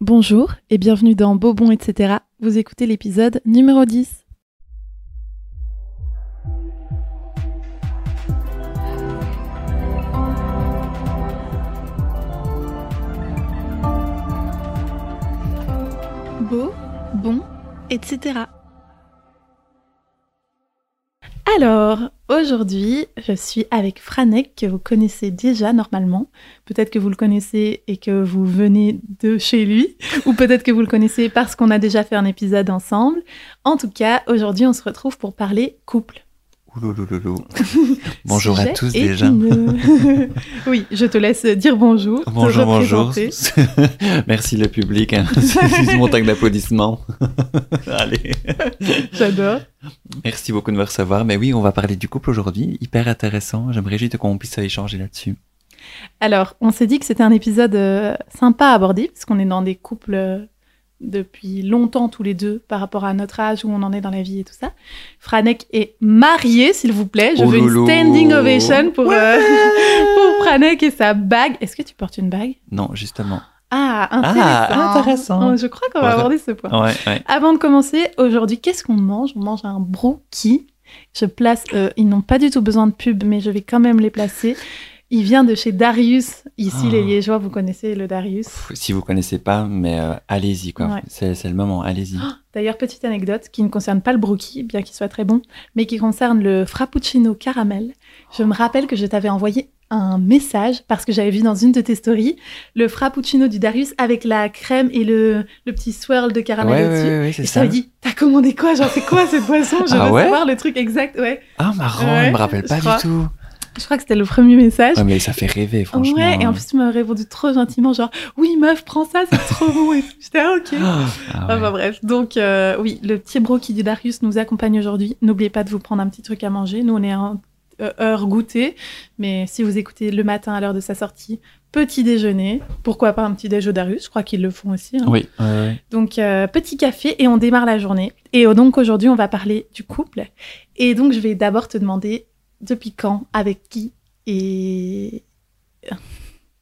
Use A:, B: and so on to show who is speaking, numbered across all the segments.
A: Bonjour et bienvenue dans Bobon, etc. Vous écoutez l'épisode numéro 10. Beau, bon, etc. Alors, aujourd'hui, je suis avec Franek, que vous connaissez déjà normalement. Peut-être que vous le connaissez et que vous venez de chez lui, ou peut-être que vous le connaissez parce qu'on a déjà fait un épisode ensemble. En tout cas, aujourd'hui, on se retrouve pour parler couple.
B: Bonjour à tous déjà.
A: oui, je te laisse dire bonjour.
B: Bonjour, bonjour. Merci le public. Hein. C'est une montagne d'applaudissements. Allez.
A: J'adore.
B: Merci beaucoup de me recevoir. Mais oui, on va parler du couple aujourd'hui. Hyper intéressant. J'aimerais juste qu'on puisse échanger là-dessus.
A: Alors, on s'est dit que c'était un épisode euh, sympa à aborder, parce qu'on est dans des couples euh, depuis longtemps tous les deux, par rapport à notre âge, où on en est dans la vie et tout ça. Franek est marié, s'il vous plaît. Je
B: Oh
A: veux une standing ovation pour, euh, pour Franek et sa bague. Est-ce que tu portes une bague?
B: Non, justement.
A: Ah, intéressant.
B: Ah, intéressant.
A: Oh, Je crois qu'on va
B: Ouais.
A: aborder ce point.
B: Ouais.
A: Avant de commencer, aujourd'hui, qu'est-ce qu'on mange? On mange un brookie. Je place, euh, ils n'ont pas du tout besoin de pub, mais je vais quand même les placer. Il vient de chez Darius. Ici,
B: Ah.
A: les Liégeois, vous connaissez le Darius?
B: Pff, Si vous connaissez pas, mais euh, allez-y quoi.
A: Ouais.
B: C'est le moment. Allez-y.
A: D'ailleurs, petite anecdote qui ne concerne pas le brookie, bien qu'il soit très bon, mais qui concerne le frappuccino caramel. Je me rappelle que je t'avais envoyé un message parce que j'avais vu dans une de tes stories le frappuccino du Darius avec la crème et le, le petit swirl de caramel
B: ouais,
A: au-dessus.
B: ouais, ouais, c'est
A: Et
B: ça.
A: t'avais dit, t'as commandé quoi? Genre, c'est quoi cette boisson? Je
B: Ah
A: veux savoir le truc exact. Ouais.
B: Ah, marrant. Je me rappelle pas
A: crois.
B: du tout.
A: Je crois que c'était le premier message.
B: Ouais, mais ça fait rêver, franchement.
A: Ouais, et en plus, tu m'as répondu trop gentiment, genre, oui, meuf, prends ça, c'est trop bon. Et. J'étais, ah, ok.
B: Ah, ouais.
A: Enfin bref, donc euh, oui, le petit broki du Darius nous accompagne aujourd'hui. N'oubliez pas de vous prendre un petit truc à manger. Nous, on est en euh, heure goûter, mais si vous écoutez le matin à l'heure de sa sortie, petit déjeuner. Pourquoi pas un petit déj au Darius? Je crois qu'ils le font aussi. hein.
B: Oui.
A: Donc euh, petit café et on démarre la journée. Et donc aujourd'hui, on va parler du couple. Et donc je vais d'abord te demander depuis quand, avec qui et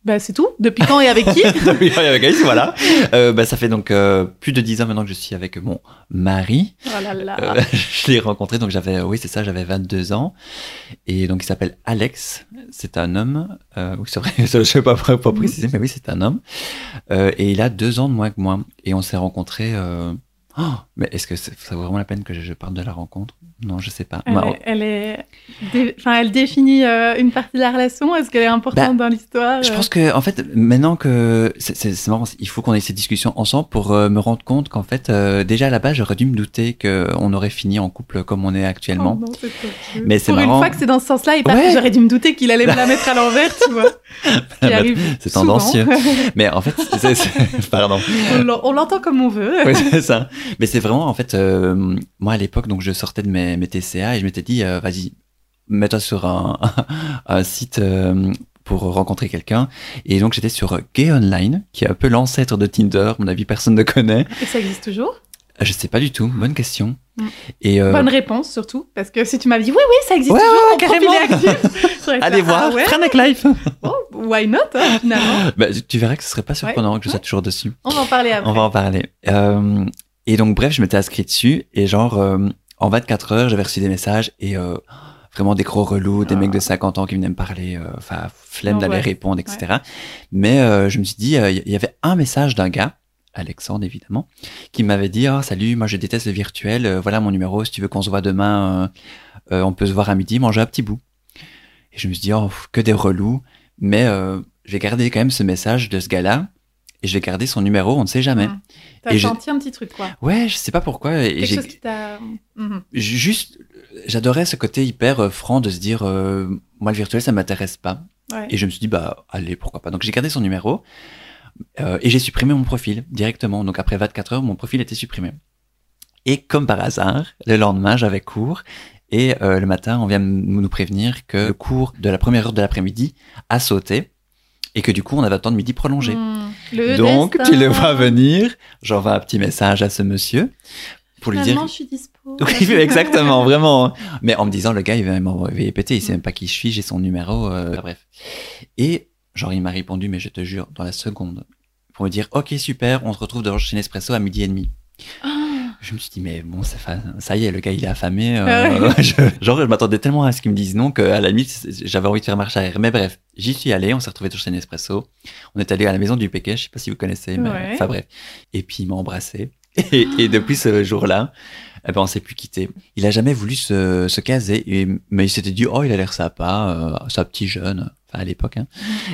A: bah c'est tout. Depuis quand et avec qui
B: Oui, avec Alice, voilà. Euh, bah, ça fait donc euh, plus de 10 ans maintenant que je suis avec mon mari.
A: Oh là là.
B: Euh, je l'ai rencontré, donc j'avais, oui, c'est ça, j'avais 22 ans. Et donc il s'appelle Alex. C'est un homme. Euh, c'est vrai, je ne vais pas, pas préciser, mais oui, c'est un homme. Euh, et il a deux ans de moins que moi. Et on s'est rencontrés. oh, mais est-ce que ça vaut vraiment la peine que je, parle de la rencontre? Non, je sais pas.
A: Elle,
B: Bah,
A: est, elle est, dé- enfin, elle définit euh, une partie de la relation. Est-ce qu'elle est importante dans l'histoire?
B: Je pense que en fait maintenant que c'est- marrant, il faut qu'on ait cette discussion ensemble pour euh, me rendre compte qu'en fait euh, déjà à la base j'aurais dû me douter qu'on aurait fini en couple comme on est actuellement.
A: Oh non.
B: Mais c'est
A: Pour une
B: marrant.
A: fois que c'est dans ce sens-là et pas
B: Ouais.
A: j'aurais dû me douter qu'il allait me la mettre à l'envers, tu vois.
B: Bah, c'est tendancieux. Mais en fait, pardon.
A: On l'en- On l'entend comme on veut.
B: Ouais, c'est ça. Mais c'est vraiment en fait euh, moi à l'époque donc je sortais de mes, mes TCA et je m'étais dit euh, vas-y mets-toi sur un, un site euh, pour rencontrer quelqu'un et donc j'étais sur Gay Online qui est un peu l'ancêtre de Tinder. À mon avis personne ne connaît.
A: Et ça existe toujours?
B: Je sais pas du tout. Bonne question.
A: Mm.
B: Et euh,
A: Bonne réponse surtout, parce que si tu m'avais dit oui, oui, ça existe
B: Ouais,
A: toujours,
B: ouais,
A: mon profil
B: carrément. allez voir
A: ah ouais,
B: Life.
A: oh, why not, hein, finalement.
B: Bah, tu verras que ce serait pas surprenant que je sois
A: ouais.
B: toujours dessus.
A: On va en parler après.
B: On va en parler. Euh, et donc, bref, je m'étais inscrit dessus et genre, euh, en 24 heures, j'avais reçu des messages et euh, vraiment des gros relous, des
A: Ah.
B: mecs de 50 ans qui venaient me parler, euh, enfin, flemme
A: Oh,
B: d'aller
A: ouais.
B: répondre, etc. Mais euh, je me suis dit, il y avait un message d'un gars, Alexandre évidemment, qui m'avait dit, oh, salut, moi je déteste le virtuel, euh, voilà mon numéro, si tu veux qu'on se voit demain, on peut se voir à midi, manger un petit bout. Et je me suis dit, oh, que des relous, mais euh, je vais garder quand même ce message de ce gars-là. Et je vais garder son numéro, on ne sait jamais.
A: Mm. T'as senti un petit truc, quoi.
B: Ouais, je sais pas pourquoi. Et
A: Quelque
B: j'ai
A: chose qui t'a... Mhm.
B: juste, j'adorais ce côté hyper euh, franc de se dire, euh, moi le virtuel ça m'intéresse pas.
A: Ouais.
B: Et je me suis dit bah allez pourquoi pas. Donc j'ai gardé son numéro euh, et j'ai supprimé mon profil directement. Donc après 24 heures, mon profil était supprimé. Et comme par hasard, le lendemain j'avais cours et euh, le matin on vient nous prévenir que le cours de la première heure de l'après-midi a sauté et que du coup on avait un temps de midi prolongé.
A: Mm. Le
B: Donc
A: destin.
B: tu le vois venir, j'envoie un petit message à ce monsieur pour lui dire
A: Finalement, je suis dispo.
B: oui, exactement, vraiment. Mais en me disant, le gars, il va m'envoyer péter, il sait même pas qui je suis, j'ai son numéro, euh, bref. Et, genre, il m'a répondu, mais je te jure, dans la seconde, pour me dire Ok, super, on se retrouve devant chez Nespresso à midi et demi.
A: Ah.
B: Je me suis dit, mais bon, ça, ça y est, le gars, il est affamé. euh,
A: Ah
B: je- genre, je m'attendais tellement à ce qu'il me dise non qu'à la limite, j'avais envie de faire marche arrière. Mais bref, j'y suis allé, on s'est retrouvé chez Nespresso. On est allé à la maison du Péquet, je sais pas si vous connaissez, mais
A: Ouais.
B: enfin bref. Et puis, il m'a embrassé. Et, et depuis ce jour-là, eh ben, on s'est plus quitté. Il a jamais voulu se, se caser, et- mais il s'était dit, oh, il a l'air sympa, euh, un petit jeune, enfin à l'époque. Hein.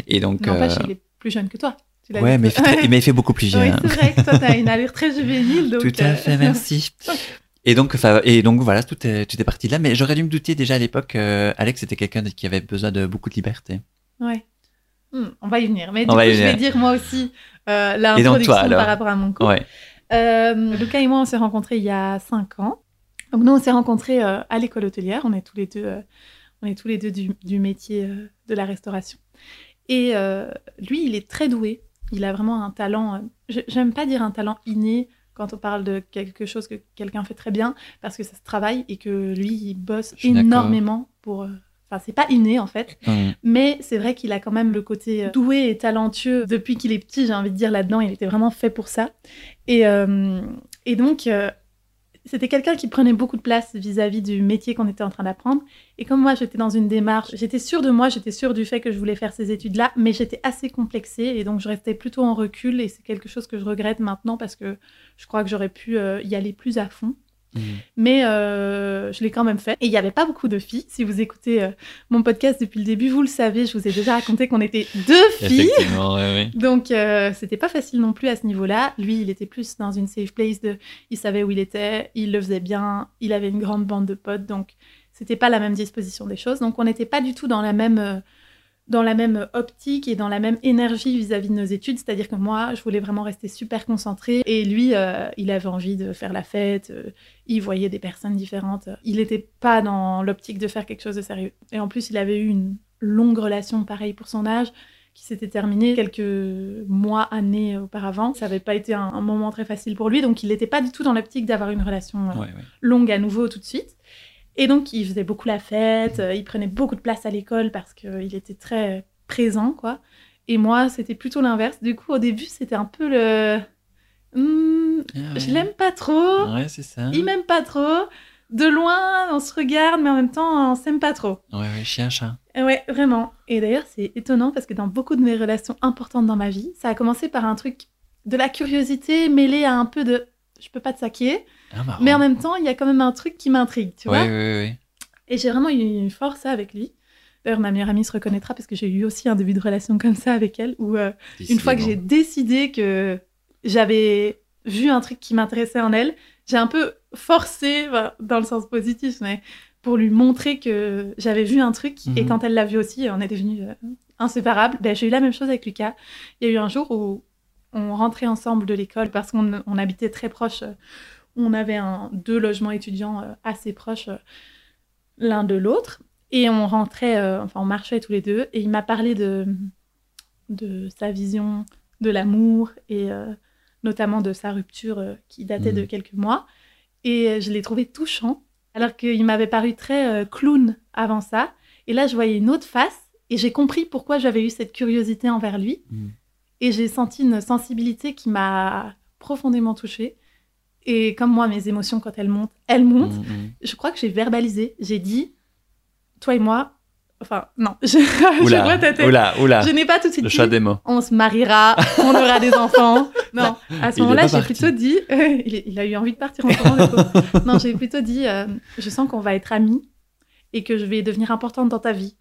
B: Et donc,
A: N'empêche,
B: euh,
A: il est plus jeune que toi. Tu
B: ouais, mais il, fait mais il fait beaucoup plus
A: Oui,
B: jeune.
A: c'est vrai que toi, t'as une allure très juvénile. Donc,
B: Tout à
A: euh,
B: fait, merci. Et donc, et donc voilà, tout est, tout est parti de là. Mais j'aurais dû me douter déjà à l'époque, euh, Alex était quelqu'un qui avait besoin de beaucoup de liberté.
A: Ouais. Hmm, on va y venir. Mais
B: On
A: du coup, je vais dire moi aussi euh, l'introduction par rapport à mon.
B: Ouais.
A: Euh, Lucas et moi, on s'est rencontrés il y a 5 ans. Donc nous, on s'est rencontrés euh, à l'école hôtelière. On est tous les deux, on est tous les deux du, du métier de la restauration. Et lui, il est très doué. Il a vraiment un talent. euh, J'aime pas dire un talent inné quand on parle de quelque chose que quelqu'un fait très bien, parce que ça se travaille et que lui, il bosse énormément pour. euh, Enfin, c'est pas inné en fait. Mais c'est vrai qu'il a quand même le côté euh, doué et talentueux depuis qu'il est petit, j'ai envie de dire là-dedans, il était vraiment fait pour ça. Et, euh, et donc, euh, c'était quelqu'un qui prenait beaucoup de place vis-à-vis du métier qu'on était en train d'apprendre. Et comme moi, j'étais dans une démarche, j'étais sûre de moi, j'étais sûre du fait que je voulais faire ces études-là, mais j'étais assez complexée et donc je restais plutôt en recul et c'est quelque chose que je regrette maintenant parce que je crois que j'aurais pu euh, y aller plus à fond.
B: Hum.
A: Mais euh, je l'ai quand même fait. Et il n'y avait pas beaucoup de filles. Si vous écoutez euh, mon podcast depuis le début, vous le savez, je vous ai déjà raconté qu'on était deux filles.
B: Effectivement.
A: Donc, euh, c'était pas facile non plus à ce niveau-là. Lui, il était plus dans une safe place. De... Il savait où il était, il le faisait bien, il avait une grande bande de potes. Donc, c'était pas la même disposition des choses. Donc, on n'était pas du tout dans la même. Dans la même optique et dans la même énergie vis-à-vis de nos études. C'est-à-dire que moi, je voulais vraiment rester super concentrée. Et lui, euh, il avait envie de faire la fête. euh, il voyait des personnes différentes. Il n'était pas dans l'optique de faire quelque chose de sérieux. Et en plus, il avait eu une longue relation, pareil pour son âge, qui s'était terminée quelques mois, années auparavant. Ça n'avait pas été un, un moment très facile pour lui. Donc, il n'était pas du tout dans l'optique d'avoir une relation euh,
B: Ouais, ouais.
A: longue à nouveau tout de suite. Et donc, il faisait beaucoup la fête, euh, il prenait beaucoup de place à l'école parce qu'il était très présent, quoi. Et moi, c'était plutôt l'inverse. Du coup, au début, c'était un peu le... Hmm,
B: Ah,
A: Je l'aime pas trop,
B: Ouais, c'est ça.
A: il m'aime pas trop. De loin, on se regarde, mais en même temps, on s'aime pas trop.
B: Ouais, ouais, chien, chat.
A: Ouais, vraiment. Et d'ailleurs, c'est étonnant parce que dans beaucoup de mes relations importantes dans ma vie, ça a commencé par un truc de la curiosité mêlée à un peu de je peux pas te saquer,
B: Ah,
A: mais en même temps, il y a quand même un truc qui m'intrigue, tu
B: Ouais,
A: vois.
B: ouais, ouais, ouais.
A: Et j'ai vraiment eu fort ça avec lui. D'ailleurs, ma meilleure amie se reconnaîtra parce que j'ai eu aussi un début de relation comme ça avec elle, où euh, une fois que j'ai décidé que j'avais vu un truc qui m'intéressait en elle, j'ai un peu forcé, dans le sens positif, mais pour lui montrer que j'avais vu un truc. Et
B: Mhm.
A: quand elle l'a vu aussi, on est devenus euh, inséparables. Ben, j'ai eu la même chose avec Lucas. Il y a eu un jour où on rentrait ensemble de l'école parce qu'on on habitait très proches. euh, On avait un, deux logements étudiants euh, assez proches euh, l'un de l'autre. Et on rentrait, euh, enfin on marchait tous les deux. Et il m'a parlé de, de sa vision de l'amour et euh, notamment de sa rupture euh, qui datait de quelques mois. Et je l'ai trouvé touchant, alors qu'il m'avait paru très clown avant ça. Et là, je voyais une autre face et j'ai compris pourquoi j'avais eu cette curiosité envers lui.
B: Mhm.
A: Et j'ai senti une sensibilité qui m'a profondément touchée. Et comme moi, mes émotions, quand elles montent, elles montent.
B: Mm, mm.
A: Je crois que j'ai verbalisé. J'ai dit, toi et moi, enfin, non, je, je
B: Oula,
A: vois ta tête.
B: oula, oula.
A: Je n'ai pas tout de suite
B: Le
A: dit,
B: choix des mots.
A: on se mariera, on aura des enfants. Non, à ce moment-là, j'ai plutôt dit, il, a eu envie de partir en courant. le non, j'ai plutôt dit, euh, je sens qu'on va être amis et que je vais devenir importante dans ta vie.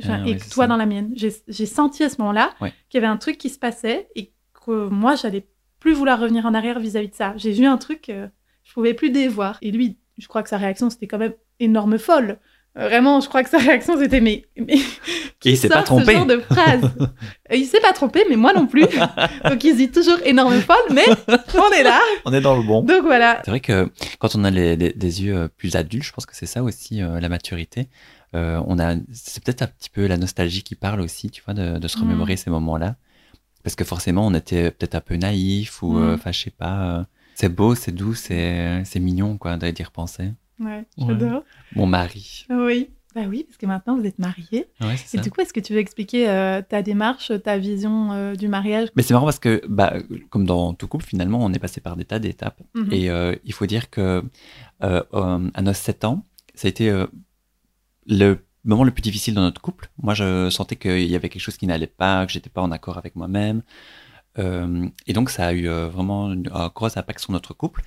A: Je-
B: Ah
A: et
B: ouais,
A: que
B: c'est
A: toi
B: ça.
A: dans la mienne. J'ai j'ai senti à ce moment-là
B: Ouais.
A: qu'il y avait un truc qui se passait et que moi, j'allais plus vouloir revenir en arrière vis-à-vis de ça. J'ai vu un truc, euh, je pouvais plus dévoir. Et lui, je crois que sa réaction, c'était quand même énorme folle. Euh, Vraiment, je crois que sa réaction, c'était mais, mais
B: Et il
A: qui
B: s'est pas trompé.
A: Ce genre de phrase. Il s'est pas trompé, mais moi non plus. Donc il se dit toujours énorme folle, mais on est là.
B: On est dans le bon.
A: Donc voilà.
B: C'est vrai que quand on a les- les- des yeux euh, plus adultes, je pense que c'est ça aussi euh, la maturité. Euh, on a, c'est peut-être un petit peu la nostalgie qui parle aussi, tu vois, de, de se
A: Mm.
B: remémorer ces moments-là, parce que forcément on était peut-être un peu naïf ou,
A: Mm.
B: euh, enfin je sais pas. euh, c'est beau, c'est doux, c'est mignon quoi d'y repenser.
A: Ouais,
B: Ouais.
A: j'adore.
B: Mon mari.
A: Oui. Bah oui, parce que maintenant vous êtes mariés.
B: Ouais, c'est
A: Et
B: ça.
A: du coup, est-ce que tu veux expliquer euh, ta démarche, ta vision euh, du mariage?
B: Mais c'est marrant parce que, bah, comme dans tout couple, finalement, on est passé par des tas d'étapes.
A: Mhm.
B: Et euh, il faut dire que à nos 7 ans, ça a été le moment le plus difficile dans notre couple. Moi, je sentais qu'il y avait quelque chose qui n'allait pas, que j'étais pas en accord avec moi-même. Euh, et donc, ça a eu euh, vraiment un gros impact sur notre couple.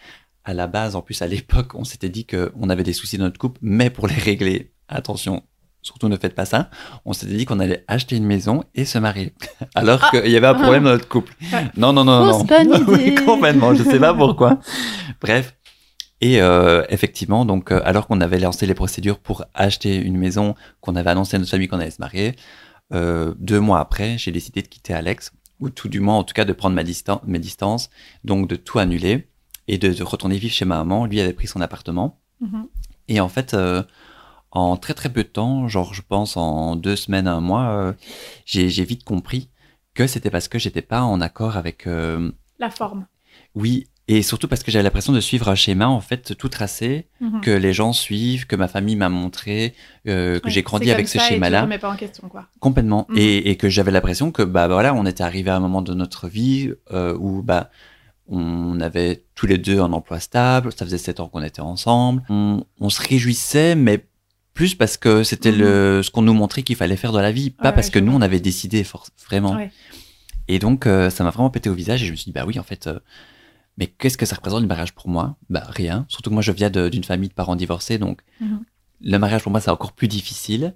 B: À la base, en plus, à l'époque, on s'était dit qu'on avait des soucis dans notre couple, mais pour les régler, attention, surtout ne faites pas ça, on s'était dit qu'on allait acheter une maison et se marier. Alors
A: Ah.
B: qu'il y avait un problème dans notre couple.
A: Ouais.
B: Non, non, non, non.
A: bonne
B: oui,
A: idée.
B: complètement, je sais pas pourquoi. Bref. Et euh, effectivement, donc, euh, alors qu'on avait lancé les procédures pour acheter une maison, qu'on avait annoncé à notre famille qu'on allait se marier, euh, deux mois après, j'ai décidé de quitter Alex, ou tout du moins, en tout cas, de prendre ma distan mes distances, donc de tout annuler et de, de retourner vivre chez ma maman. Lui avait pris son appartement.
A: Mhm.
B: Et en fait, euh, en très très peu de temps, genre je pense en deux semaines, un mois, euh, j'ai j'ai vite compris que c'était parce que j'étais pas en accord avec euh,
A: La forme.
B: oui, et surtout parce que j'avais l'impression de suivre un schéma en fait tout tracé
A: Mhm.
B: que les gens suivent, que ma famille m'a montré, euh, que
A: Ouais,
B: j'ai grandi avec ce schéma-là
A: pas en question, quoi.
B: complètement,
A: Mhm.
B: et, et que j'avais l'impression que bah voilà, on était arrivé à un moment de notre vie euh, où bah on avait tous les deux un emploi stable, ça faisait sept ans qu'on était ensemble, on, on se réjouissait, mais plus parce que c'était le ce qu'on nous montrait qu'il fallait faire dans la vie, pas
A: Mhm. Ouais,
B: parce
A: ouais,
B: que nous on avait décidé vraiment. Et donc, euh, ça m'a vraiment pété au visage et je me suis dit, bah oui, en fait, mais qu'est-ce que ça représente le mariage pour moi? Bah rien. Surtout que moi, je viens d'une famille de parents divorcés, donc
A: Mhm.
B: le mariage pour moi, c'est encore plus difficile.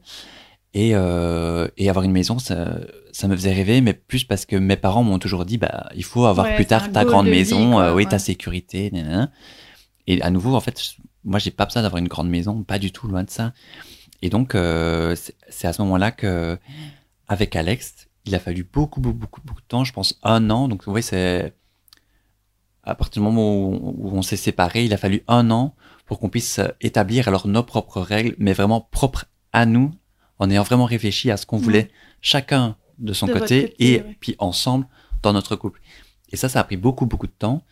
B: Et, euh, et avoir une maison, ça, ça me faisait rêver, mais plus parce que mes parents m'ont toujours dit, bah, il faut avoir
A: Ouais,
B: plus tard ta grande
A: de vie,
B: maison,
A: quoi,
B: euh, oui,
A: ouais.
B: ta sécurité. Et à nouveau, en fait, je- moi, j'ai pas besoin d'avoir une grande maison, pas du tout, loin de ça. Et donc, euh, c'est c'est à ce moment-là que, avec Alex, il a fallu beaucoup, beaucoup, beaucoup, beaucoup de temps, je pense un an. Donc, oui, c'est à partir du moment où, où on s'est séparés, il a fallu un an pour qu'on puisse euh, établir alors nos propres règles, mais vraiment propres à nous, en ayant vraiment réfléchi à ce qu'on voulait chacun de son
A: De
B: côté,
A: côté,
B: et
A: ouais.
B: puis ensemble dans notre couple. Et ça, ça a pris beaucoup, beaucoup de temps.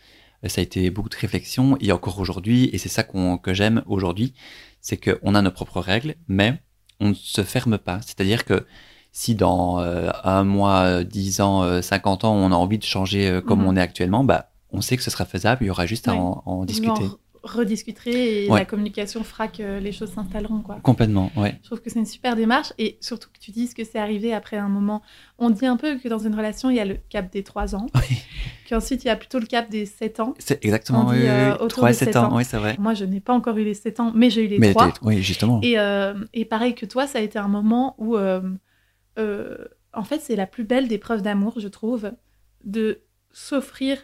B: Euh, Ça a été beaucoup de réflexion, et encore aujourd'hui, et c'est ça qu'on que j'aime aujourd'hui, c'est qu'on a nos propres règles, mais on ne se ferme pas. C'est-à-dire que si dans euh, un mois, dix ans, 50 ans, on a envie de changer euh, comme
A: Mhm.
B: on est actuellement, bah, on sait que ce sera faisable, il y aura juste à en, en
A: Vous
B: discuter.
A: en re- rediscuterez et
B: Ouais.
A: la communication fera que les choses s'installeront, quoi.
B: Complètement, ouais.
A: Je trouve que c'est une super démarche et surtout que tu dises que c'est arrivé après un moment. On dit un peu que dans une relation, il y a le cap des 3 ans,
B: Oui.
A: qu'ensuite il y a plutôt le cap des 7 ans.
B: C'est exactement,
A: On dit,
B: oui,
A: euh,
B: oui.
A: autour
B: 3
A: de
B: et 7
A: sept
B: ans,
A: ans.
B: oui, c'est vrai.
A: Moi, je n'ai pas encore eu les 7 ans, mais j'ai eu les
B: Mais
A: 3.
B: t'es- oui, justement.
A: Et, euh, et pareil que toi, ça a été un moment où, euh, euh, en fait, c'est la plus belle des preuves d'amour, je trouve, de s'offrir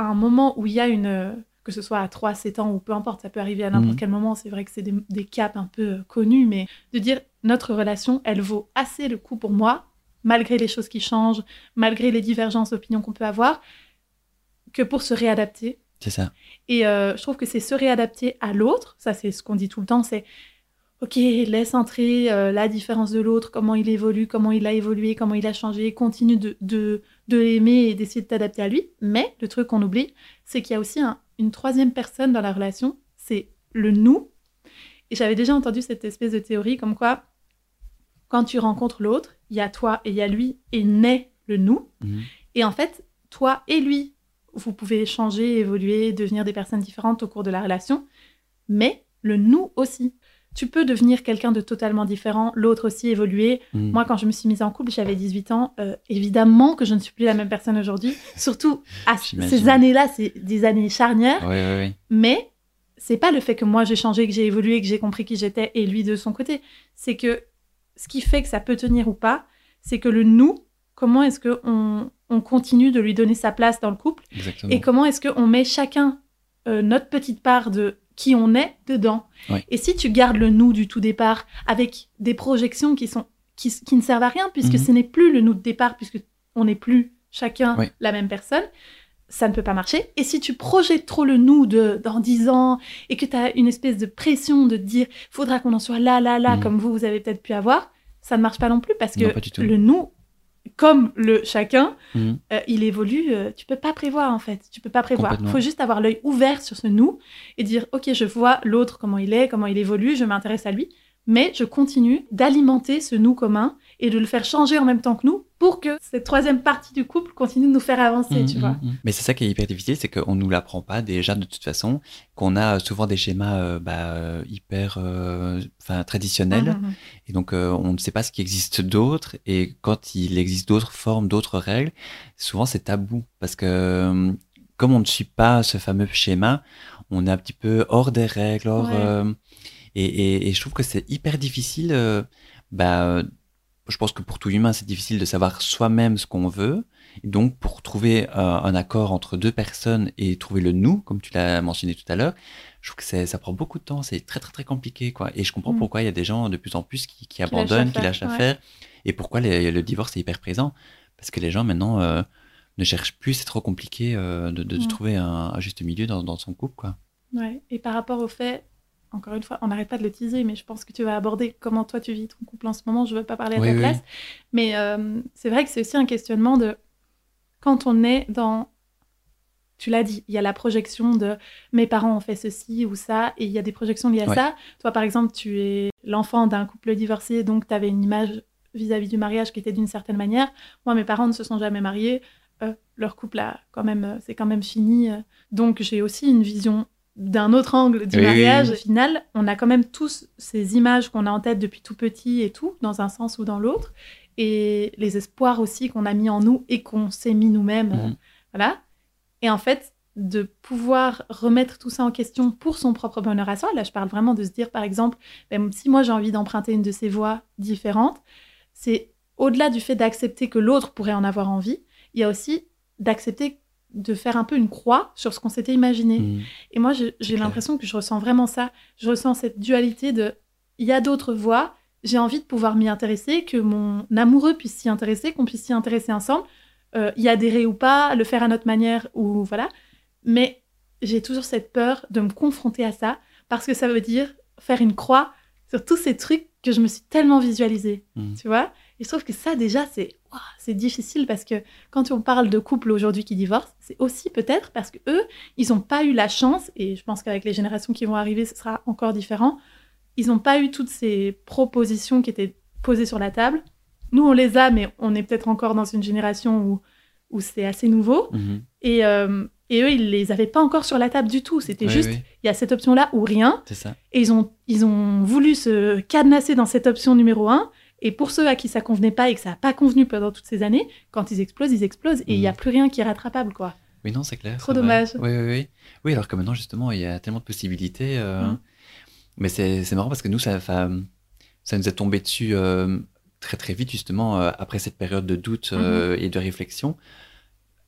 A: à un moment où il y a une. que ce soit à 3, 7 ans ou peu importe, ça peut arriver à n'importe
B: Mhm.
A: quel moment, c'est vrai que c'est des, des caps un peu euh, connus, mais de dire notre relation, elle vaut assez le coup pour moi, malgré les choses qui changent, malgré les divergences d'opinion qu'on peut avoir, que pour se réadapter,
B: C'est ça.
A: et euh, je trouve que c'est se réadapter à l'autre. Ça, c'est ce qu'on dit tout le temps. C'est OK, laisse entrer euh, la différence de l'autre, comment il évolue, comment il a évolué, comment il a changé. Continue de, de, de l'aimer et d'essayer de t'adapter à lui. Mais le truc qu'on oublie, c'est qu'il y a aussi un- une troisième personne dans la relation. C'est le nous. Et j'avais déjà entendu cette espèce de théorie comme quoi, quand tu rencontres l'autre, il y a toi et il y a lui, et naît le nous.
B: Mhm.
A: Et en fait, toi et lui, vous pouvez changer, évoluer, devenir des personnes différentes au cours de la relation, mais le nous aussi. Tu peux devenir quelqu'un de totalement différent, l'autre aussi évoluer.
B: Mhm.
A: Moi, quand je me suis mise en couple, j'avais 18 ans. Euh, évidemment que je ne suis plus la même personne aujourd'hui. Surtout à ces années-là, c'est des années charnières.
B: Oui, oui, oui.
A: Mais c'est pas le fait que moi j'ai changé, que j'ai évolué, que j'ai compris qui j'étais et lui de son côté. C'est que ce qui fait que ça peut tenir ou pas, c'est que le nous, comment est-ce qu'on on continue de lui donner sa place dans le couple
B: Exactement.
A: et comment est-ce qu'on met chacun euh, notre petite part de qui on est dedans. Et si tu gardes le nous du tout départ avec des projections qui, sont, qui, qui ne servent à rien puisque
B: Mhm.
A: ce n'est plus le nous de départ, puisque on n'est plus chacun la même personne, ça ne peut pas marcher. Et si tu projettes trop le nous de, dans 10 ans et que tu as une espèce de pression de dire faudra qu'on en soit là, là, là,
B: Mhm.
A: comme vous, vous avez peut-être pu avoir, ça ne marche pas non plus parce
B: Non,
A: que le nous, comme le chacun,
B: Mhm.
A: euh, il évolue, euh, tu peux pas prévoir en fait, tu peux pas prévoir. Il faut juste avoir l'œil ouvert sur ce nous et dire ok, je vois l'autre comment il est, comment il évolue, je m'intéresse à lui, mais je continue d'alimenter ce nous commun et de le faire changer en même temps que nous pour que cette troisième partie du couple continue de nous faire avancer, tu
B: Mmh,
A: vois.
B: mmh, mmh. Mais c'est ça qui est hyper difficile, c'est qu'on nous l'apprend pas déjà de toute façon, qu'on a souvent des schémas euh, bah, euh, hyper euh, traditionnels, et donc euh, on ne sait pas ce qui existe d'autre, et quand il existe d'autres formes, d'autres règles, souvent c'est tabou, parce que comme on ne suit pas ce fameux schéma, on est un petit peu hors des règles, hors,
A: Ouais.
B: Et, et- et je trouve que c'est hyper difficile, euh, bah, euh, je pense que pour tout humain, c'est difficile de savoir soi-même ce qu'on veut. Et donc, pour trouver euh, un accord entre deux personnes et trouver le nous, comme tu l'as mentionné tout à l'heure, je trouve que ça prend beaucoup de temps. C'est très, très, très compliqué. Quoi. Et je comprends
A: Mm.
B: pourquoi il y a des gens de plus en plus qui, abandonnent, qui
A: l'affaire,
B: lâchent
A: ouais.
B: l'affaire. Et pourquoi les- le divorce est hyper présent? Parce que les gens, maintenant, euh, ne cherchent plus. C'est trop compliqué euh, de, de- de
A: Mm.
B: trouver un, un juste milieu dans, dans son couple. Quoi.
A: Ouais. Et par rapport au fait, encore une fois, on n'arrête pas de le teaser, mais je pense que tu vas aborder comment toi tu vis ton couple en ce moment. Je ne veux pas parler à
B: Oui,
A: ta
B: oui.
A: place. Mais euh, c'est vrai que c'est aussi un questionnement de quand on est dans. Tu l'as dit, il y a la projection de mes parents ont fait ceci ou ça, et il y a des projections liées à
B: Ouais.
A: ça. Toi, par exemple, tu es l'enfant d'un couple divorcé, donc tu avais une image vis-à-vis du mariage qui était d'une certaine manière. Moi, mes parents ne se sont jamais mariés. Euh, leur couple a quand même, euh, c'est quand même fini. Donc, j'ai aussi une vision d'un autre angle du
B: Oui,
A: mariage.
B: oui.
A: Au final, on a quand même tous ces images qu'on a en tête depuis tout petit et tout, dans un sens ou dans l'autre, et les espoirs aussi qu'on a mis en nous et qu'on s'est mis nous-mêmes.
B: Mhm.
A: voilà. Et en fait, de pouvoir remettre tout ça en question pour son propre bonheur à soi. Là, je parle vraiment de se dire, par exemple, ben, si moi j'ai envie d'emprunter une de ces voies différentes, c'est au-delà du fait d'accepter que l'autre pourrait en avoir envie, il y a aussi d'accepter de faire un peu une croix sur ce qu'on s'était imaginé.
B: Mm.
A: Et moi, j'ai l'impression que je ressens vraiment ça. Je ressens cette dualité de il y a d'autres voies, j'ai envie de pouvoir m'y intéresser, que mon amoureux puisse s'y intéresser, qu'on puisse s'y intéresser ensemble, euh, y adhérer ou pas, le faire à notre manière ou voilà. Mais j'ai toujours cette peur de me confronter à ça parce que ça veut dire faire une croix sur tous ces trucs que je me suis tellement visualisé,
B: Mm.
A: tu vois. Et je trouve que ça déjà c'est c'est difficile parce que quand on parle de couples aujourd'hui qui divorcent, c'est aussi peut-être parce que eux ils n'ont pas eu la chance et je pense qu'avec les générations qui vont arriver ce sera encore différent. Ils n'ont pas eu toutes ces propositions qui étaient posées sur la table. Nous on les a mais on est peut-être encore dans une génération où où c'est assez nouveau
B: Mhm.
A: et euh, et eux ils les avaient pas encore sur la table du tout. C'était
B: Oui,
A: juste
B: oui,
A: il y a cette option là ou rien.
B: c'est ça.
A: Et ils ont, ils ont voulu se cadenasser dans cette option numéro un. Et pour ceux à qui ça convenait pas et que ça n'a pas convenu pendant toutes ces années, quand ils explosent, ils explosent. Et il n'y a
B: Mhm.
A: plus rien qui est rattrapable, quoi.
B: Oui, non, c'est clair.
A: Trop dommage.
B: Oui, oui, oui. Oui, alors que maintenant, justement, il y a tellement de possibilités. euh,
A: Mm.
B: Mais c'est c'est marrant parce que nous, ça, ça, nous est tombé dessus euh, très, très vite, justement, euh, après cette période de doute euh, et de réflexion.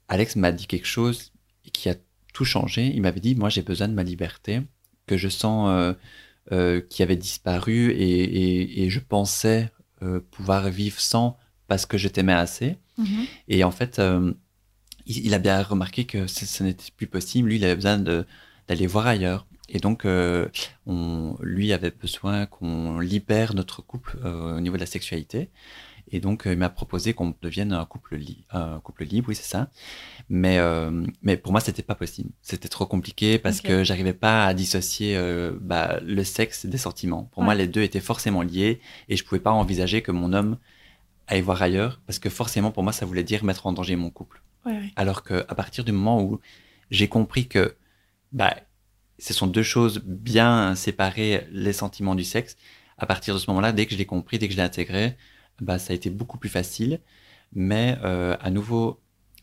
B: Alex m'a dit quelque chose qui a tout changé. Il m'avait dit, moi, j'ai besoin de ma liberté, que je sens euh, qui avait disparu et, et- et je pensais euh, pouvoir vivre sans parce que je t'aimais assez.
A: Mhm.
B: Et en fait, euh, il, il a bien remarqué que ce, n'était plus possible. Lui, il avait besoin d'aller voir ailleurs. Et donc, euh, on, lui avait besoin qu'on libère notre couple au niveau de la sexualité. Et donc, euh, il m'a proposé qu'on devienne un couple, li- un couple libre, oui, c'est ça. Mais, euh, mais pour moi, c'était pas possible. C'était trop compliqué parce
A: Ok.
B: que j'arrivais pas à dissocier euh, bah, le sexe des sentiments. Pour
A: Ouais.
B: moi, les deux étaient forcément liés et je pouvais pas envisager que mon homme aille voir ailleurs parce que forcément, pour moi, ça voulait dire mettre en danger mon couple.
A: Ouais, ouais.
B: Alors que à partir du moment où j'ai compris que bah, ce sont deux choses bien séparées, les sentiments du sexe, à partir de ce moment-là, dès que je l'ai compris, dès que je l'ai intégré, bah, ça a été beaucoup plus facile. Mais euh, à nouveau,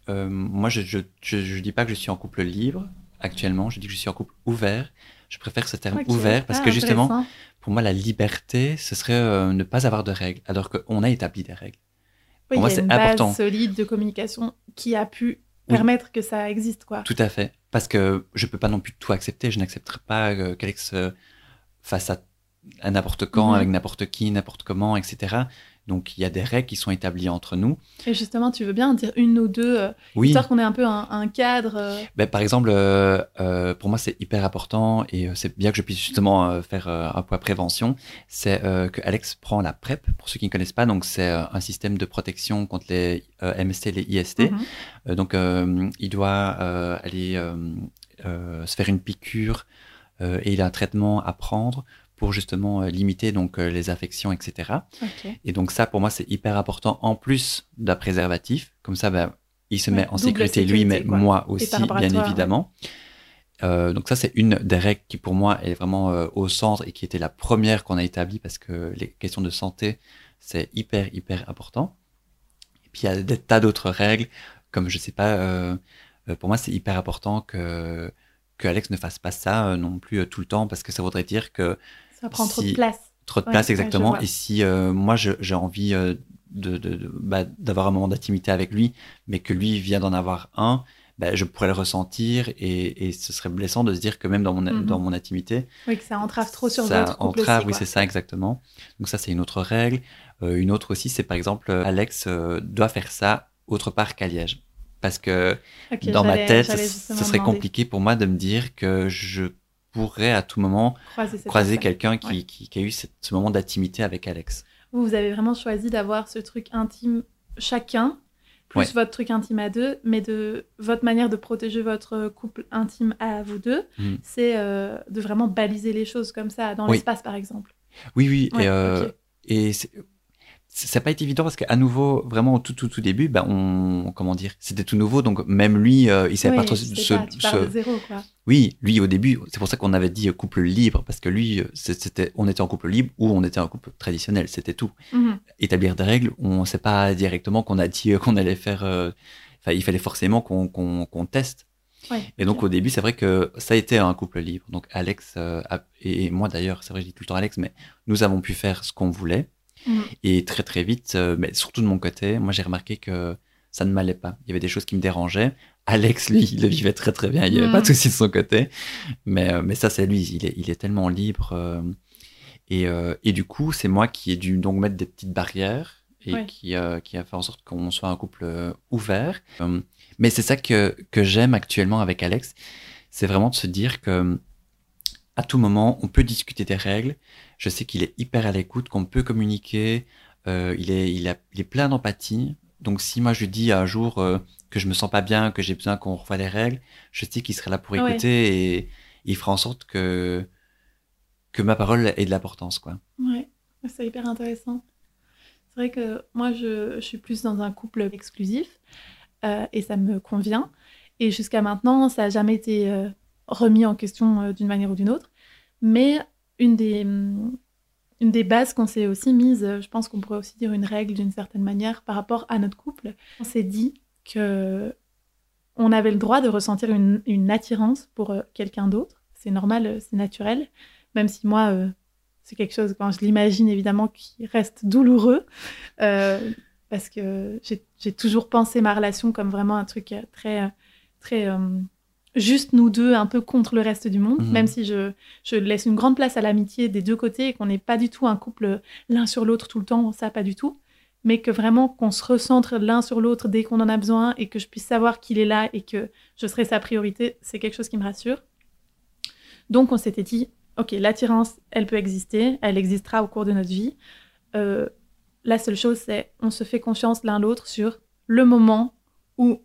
B: euh, moi, je, je, je, je dis pas que je suis en couple libre actuellement, je dis que je suis en couple ouvert. Je préfère ce terme ouvert parce
A: Ah,
B: que justement, pour moi, la liberté, ce serait euh, ne pas avoir de règles, alors qu'on a établi des règles.
A: Oui,
B: pour moi, c'est
A: une base
B: important.
A: solide de communication qui a pu
B: Oui.
A: permettre que ça existe, quoi.
B: Tout à fait. Parce que je peux pas non plus tout accepter. Je n'accepterai pas euh, qu'Alex euh, fasse à, à n'importe quand,
A: Mhm.
B: avec n'importe qui, n'importe comment, etc. Donc il y a des règles qui sont établies entre nous.
A: Et justement, tu veux bien en dire une ou deux, euh,
B: Oui.
A: histoire qu'on ait un peu un, un cadre. euh,
B: Ben, par exemple, euh, pour moi, c'est hyper important et c'est bien que je puisse justement faire un point prévention. C'est que Alex prend la PrEP. Pour ceux qui ne connaissent pas, donc c'est un système de protection contre les MST, les IST.
A: mhm.
B: Donc, il doit aller se faire une piqûre et il a un traitement à prendre pour justement euh, limiter donc euh, les affections, etc. Et donc ça, pour moi, c'est hyper important en plus d'un préservatif. Comme ça, ben, il se
A: Ouais,
B: met en sécurité, lui, mais
A: quoi.
B: moi aussi, bien
A: toi, ouais.
B: évidemment. Euh, donc ça, c'est une des règles qui, pour moi, est vraiment euh, au centre et qui était la première qu'on a établie parce que les questions de santé, c'est hyper, hyper important. Et puis, il y a des tas d'autres règles, comme, je sais pas, euh, pour moi, c'est hyper important que, que Alex ne fasse pas ça non plus tout le temps parce que ça voudrait dire que
A: Ça prend trop de
B: Si-
A: place.
B: trop de
A: Ouais,
B: place
A: ouais,
B: exactement.
A: vois.
B: et si euh, moi j'ai envie euh, de, bah, d'avoir un moment d'intimité avec lui, mais que lui vient d'en avoir un, bah, je pourrais le ressentir et, et ce serait blessant de se dire que même dans mon,
A: Mhm.
B: dans mon intimité,
A: Oui, que ça entrave trop sur
B: ça entrave, oui c'est ça exactement. Donc ça c'est une autre règle. Euh, une autre aussi c'est par exemple euh, Alex euh, doit faire ça autre part qu'à Liège. Parce que
A: Ok,
B: dans ma tête, ce serait
A: demander,
B: compliqué pour moi de me dire que je pourrais à tout moment
A: croiser
B: quelqu'un qui,
A: Ouais.
B: qui, qui a eu cette- ce moment d'intimité avec Alex.
A: Vous, vous avez vraiment choisi d'avoir ce truc intime chacun, plus
B: Ouais.
A: votre truc intime à deux, mais de votre manière de protéger votre couple intime à vous deux,
B: Mhm.
A: c'est euh, de vraiment baliser les choses comme ça, dans
B: Oui.
A: l'espace par exemple.
B: Oui, oui,
A: Ouais,
B: et, euh,
A: ok.
B: et c'est- ça n'a pas été évident parce qu'à nouveau, vraiment au tout, tout, tout début, bah, on, comment dire, c'était tout nouveau, donc même lui, euh, il savait pas trop ce,
A: pas, tu de zéro, quoi.
B: Oui, lui au début, c'est pour ça qu'on avait dit couple libre parce que lui, c'était, on était en couple libre ou on était en couple traditionnel, c'était tout.
A: Mhm.
B: Établir des règles, on ne sait pas directement qu'on a dit euh, qu'on allait faire. euh, Enfin, il fallait forcément qu'on qu'on qu'on teste.
A: Ouais,
B: Et donc au début, c'est vrai que ça a été un couple libre. Donc Alex euh, et moi d'ailleurs, c'est vrai, je dis tout le temps Alex, mais nous avons pu faire ce qu'on voulait.
A: Mhm.
B: Et très très vite, euh, mais surtout de mon côté, moi j'ai remarqué que ça ne m'allait pas. Il y avait des choses qui me dérangeaient. Alex, lui, il le vivait très très bien. Il n'y avait pas de souci de son côté. Mais, euh, mais ça, c'est lui. Il est, il est tellement libre. euh, et, et du coup, c'est moi qui ai dû donc mettre des petites barrières et qui, qui a fait en sorte qu'on soit un couple ouvert. Mais c'est ça que, que j'aime actuellement avec Alex. C'est vraiment de se dire que à tout moment, on peut discuter des règles. Je sais qu'il est hyper à l'écoute, qu'on peut communiquer. Euh, il, est, il, a, il est plein d'empathie. Donc, si moi je lui dis un jour euh, que je me sens pas bien, que j'ai besoin qu'on revoie les règles, je sais qu'il serait là pour
A: Ouais.
B: écouter et il fera en sorte que, que ma parole ait de l'importance. quoi.
A: Ouais, c'est hyper intéressant. C'est vrai que moi, je, je suis plus dans un couple exclusif euh, et ça me convient. Et jusqu'à maintenant, ça n'a jamais été remis en question euh, d'une manière ou d'une autre. Mais une des, des bases qu'on s'est aussi mise, euh, je pense qu'on pourrait aussi dire une règle d'une certaine manière par rapport à notre couple, on s'est dit que on avait le droit de ressentir une, attirance pour euh, quelqu'un d'autre. C'est normal, c'est naturel. Même si moi, c'est quelque chose, quand je l'imagine évidemment, qui reste douloureux. parce que j'ai toujours pensé ma relation comme vraiment un truc très, très juste nous deux, un peu contre le reste du monde.
B: Mhm.
A: Même si je, je laisse une grande place à l'amitié des deux côtés et qu'on n'est pas du tout un couple l'un sur l'autre tout le temps, ça pas du tout. Mais que vraiment qu'on se recentre l'un sur l'autre dès qu'on en a besoin et que je puisse savoir qu'il est là et que je serai sa priorité, c'est quelque chose qui me rassure. Donc on s'était dit, ok, l'attirance, elle peut exister, elle existera au cours de notre vie. Euh, la seule chose, c'est on se fait confiance l'un l'autre sur le moment où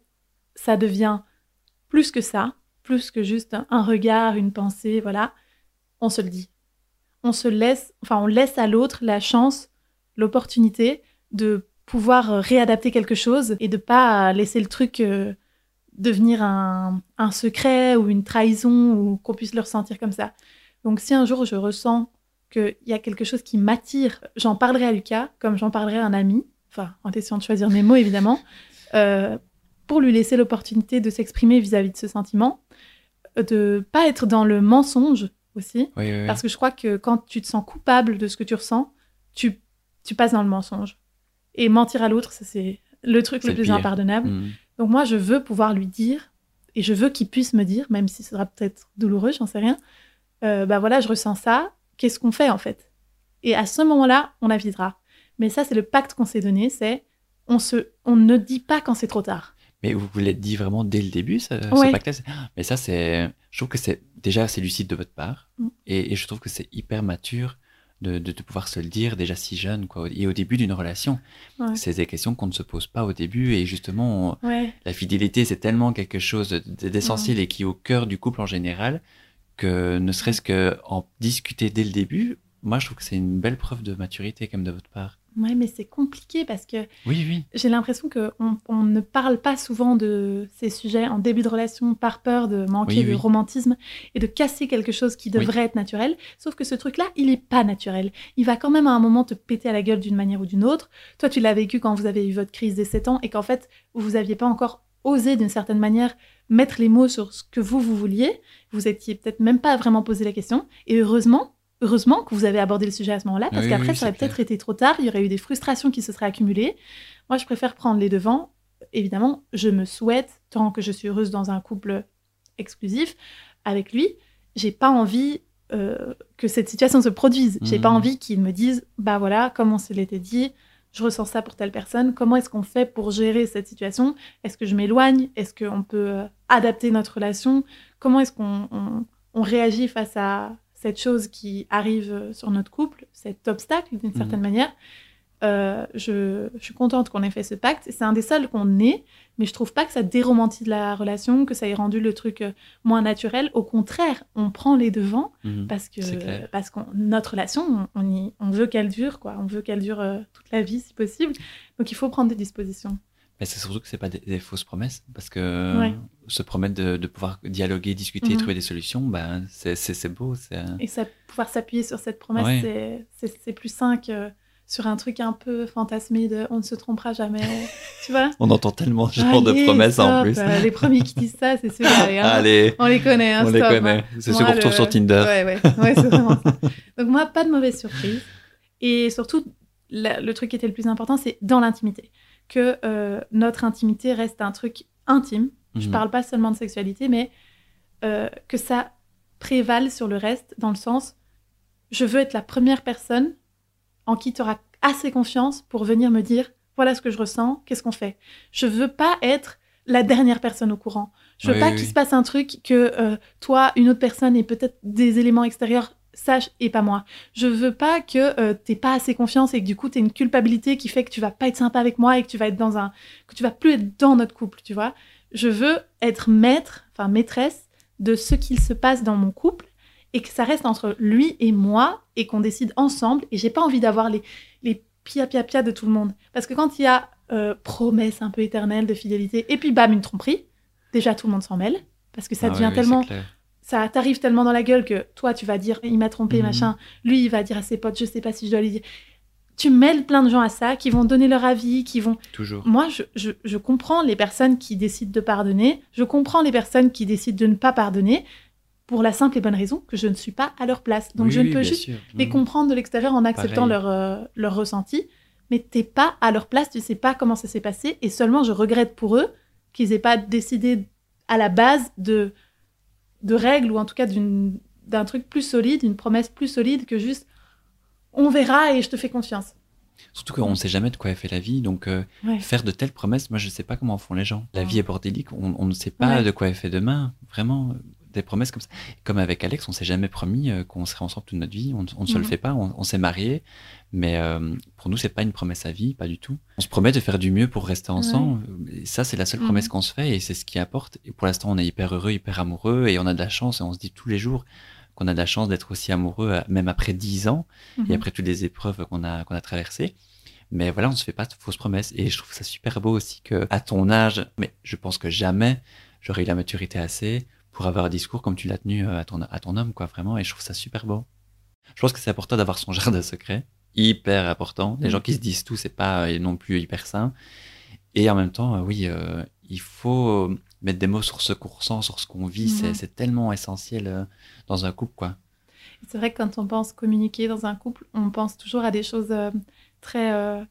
A: ça devient plus que ça, plus que juste un regard, une pensée, voilà. On se le dit. On se laisse, enfin, on laisse à l'autre la chance, l'opportunité de pouvoir réadapter quelque chose et de pas laisser le truc euh, devenir un, un secret ou une trahison ou qu'on puisse le ressentir comme ça. Donc si un jour je ressens qu'il y a quelque chose qui m'attire, j'en parlerai à Lucas comme j'en parlerai à un ami, enfin en essayant de choisir mes mots évidemment, euh, pour lui laisser l'opportunité de s'exprimer vis-à-vis de ce sentiment, euh, de pas être dans le mensonge aussi,
B: Oui, oui, oui.
A: parce que je crois que quand tu te sens coupable de ce que tu ressens, tu, tu passes dans le mensonge. Et mentir à l'autre, ça, c'est le truc le plus
B: pire.
A: impardonnable.
B: Mm.
A: Donc moi, je veux pouvoir lui dire, et je veux qu'il puisse me dire, même si ce sera peut-être douloureux, j'en sais rien, euh, bah voilà, je ressens ça, qu'est-ce qu'on fait en fait? Et à ce moment-là, on avisera. Mais ça, c'est le pacte qu'on s'est donné, c'est on, se, on ne dit pas quand c'est trop tard.
B: Mais vous vous l'êtes dit vraiment dès le début, ce, ce
A: Ouais.
B: pacte-là c'est- Mais ça, c'est, je trouve que c'est déjà assez lucide de votre part.
A: Mm.
B: Et, et je trouve que c'est hyper mature de, de, de pouvoir se le dire déjà si jeune, quoi. Et au début d'une relation,
A: Ouais.
B: c'est des questions qu'on ne se pose pas au début. Et justement, on-
A: Ouais,
B: la fidélité, c'est tellement quelque chose de- de- d'essentiel et qui est au cœur du couple en général que ne serait-ce que en discuter dès le début, moi, je trouve que c'est une belle preuve de maturité, comme de votre part.
A: Ouais, mais c'est compliqué parce que
B: Oui, oui.
A: j'ai l'impression qu'on on ne parle pas souvent de ces sujets en début de relation par peur de manquer
B: Oui,
A: de
B: oui.
A: romantisme et de casser quelque chose qui
B: Oui.
A: devrait être naturel. Sauf que ce truc-là, il n'est pas naturel. Il va quand même à un moment te péter à la gueule d'une manière ou d'une autre. Toi, tu l'as vécu quand vous avez eu votre crise des 7 ans et qu'en fait, vous n'aviez pas encore osé d'une certaine manière mettre les mots sur ce que vous, vous vouliez. Vous étiez peut-être même pas vraiment posé la question. Et heureusement, heureusement que vous avez abordé le sujet à ce moment-là, parce
B: Oui,
A: qu'après,
B: oui,
A: ça aurait peut-être été trop tard. Il y aurait eu des frustrations qui se seraient accumulées. Moi, je préfère prendre les devants. Évidemment, je me souhaite, tant que je suis heureuse dans un couple exclusif avec lui, j'ai pas envie euh, que cette situation se produise. J'ai
B: Mhm.
A: pas envie qu'il me dise, bah voilà, comme on se l'était dit, je ressens ça pour telle personne. Comment est-ce qu'on fait pour gérer cette situation? Est-ce que je m'éloigne? Est-ce qu'on peut euh, adapter notre relation? Comment est-ce qu'on on- on réagit face à cette chose qui arrive euh, sur notre couple, cet obstacle d'une
B: Mhm.
A: certaine manière Euh, je, je suis contente qu'on ait fait ce pacte. C'est un des seuls qu'on ait, mais je trouve pas que ça déromantise la relation, que ça ait rendu le truc euh, moins naturel. Au contraire, on prend les devants
B: Mhm.
A: parce que parce qu'on notre relation, on, on y- on veut qu'elle dure, quoi. On veut qu'elle dure toute la vie, si possible. Donc il faut prendre des dispositions.
B: Mais c'est surtout que c'est pas des, des fausses promesses, parce que
A: Ouais.
B: se promettre de, de pouvoir dialoguer, discuter,
A: Mhm.
B: trouver des solutions, ben c'est beau. c'est-
A: Et ça, pouvoir s'appuyer sur cette promesse,
B: Ouais.
A: c'est- plus sain que sur un truc un peu fantasmé de on ne se trompera jamais. tu vois
B: On entend tellement ce genre de promesses en plus.
A: Euh, les premiers qui disent ça, c'est ceux-là. les, hein.
B: Allez,
A: On les connaît, hein,
B: on les
A: stop, hein.
B: connaît. C'est ceux qu'on retrouve
A: le-
B: sur Tinder.
A: Ouais, ouais, ouais, c'est vraiment ça. Donc moi, pas de mauvaise surprise. Et surtout, la- le truc qui était le plus important, c'est dans l'intimité. Que euh, notre intimité reste un truc intime. Je
B: Mhm.
A: parle pas seulement de sexualité, mais euh, que ça prévale sur le reste, dans le sens, je veux être la première personne en qui tu auras assez confiance pour venir me dire, voilà ce que je ressens, qu'est-ce qu'on fait. Je veux pas être la dernière personne au courant. Je veux
B: Oui,
A: pas
B: oui,
A: qu'il
B: oui.
A: se passe un truc que euh, toi, une autre personne et peut-être des éléments extérieurs sachent et pas moi. Je veux pas que euh, t'aies pas assez confiance et que du coup t'aies une culpabilité qui fait que tu vas pas être sympa avec moi et que tu vas être dans un que tu vas plus être dans notre couple, tu vois. Je veux être maître, enfin maîtresse de ce qu'il se passe dans mon couple et que ça reste entre lui et moi et qu'on décide ensemble. Et j'ai pas envie d'avoir les, les pia pia pia de tout le monde. Parce que quand il y a euh, promesse un peu éternelle de fidélité et puis bam, une tromperie, déjà tout le monde s'en mêle. Parce que ça
B: Ah
A: devient
B: oui, oui,
A: tellement. Ça t'arrive tellement dans la gueule que toi, tu vas dire, il m'a trompé,
B: Mhm.
A: machin. Lui, il va dire à ses potes, je sais pas si je dois lui dire. Tu mêles plein de gens à ça, qui vont donner leur avis, qui vont.
B: Toujours.
A: Moi, je, je, je comprends les personnes qui décident de pardonner. Je comprends les personnes qui décident de ne pas pardonner pour la simple et bonne raison que je ne suis pas à leur place. Donc,
B: Oui,
A: je ne
B: oui,
A: peux juste
B: sûr.
A: les
B: Mhm.
A: comprendre de l'extérieur en acceptant
B: Pareil.
A: leur, euh, leur ressenti. Mais t'es pas à leur place, tu sais pas comment ça s'est passé. Et seulement, je regrette pour eux qu'ils aient pas décidé à la base de, de règles ou en tout cas d'une- d'un truc plus solide, une promesse plus solide que juste on verra et je te fais confiance.
B: Surtout qu'on ne sait jamais de quoi est fait la vie, donc euh,
A: Ouais.
B: faire de telles promesses, moi je ne sais pas comment font les gens. La vie est bordélique, on, on ne sait pas
A: Ouais.
B: de quoi est fait demain, vraiment. Des promesses comme ça. Comme avec Alex, on s'est jamais promis euh, qu'on serait ensemble toute notre vie. On, on ne se le
A: Mhm.
B: fait pas. On, on s'est mariés, mais euh, pour nous c'est pas une promesse à vie, pas du tout. On se promet de faire du mieux pour rester ensemble. Et ça c'est la seule
A: Mhm.
B: promesse qu'on se fait et c'est ce qui apporte. Et pour l'instant on est hyper heureux, hyper amoureux et on a de la chance et on se dit tous les jours qu'on a de la chance d'être aussi amoureux, euh, même après dix ans
A: Mhm.
B: et après toutes les épreuves qu'on a, qu'on a traversées. Mais voilà, on ne se fait pas de fausses promesses. Et je trouve ça super beau aussi que, à ton âge, mais je pense que jamais j'aurais eu la maturité assez pour avoir un discours comme tu l'as tenu euh, à ton, à ton homme, quoi, vraiment. Et je trouve ça super beau. Je pense que c'est important d'avoir son jardin secret. Hyper important. Les gens qui se disent tout, c'est pas euh, non plus hyper sain. Et en même temps, euh, oui, euh, il faut mettre des mots sur ce qu'on ressent, sur ce qu'on vit. C'est-
A: Mhm.
B: C'est tellement essentiel dans un couple, quoi.
A: C'est vrai que quand on pense communiquer dans un couple, on pense toujours à des choses euh, très, euh,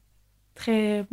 A: très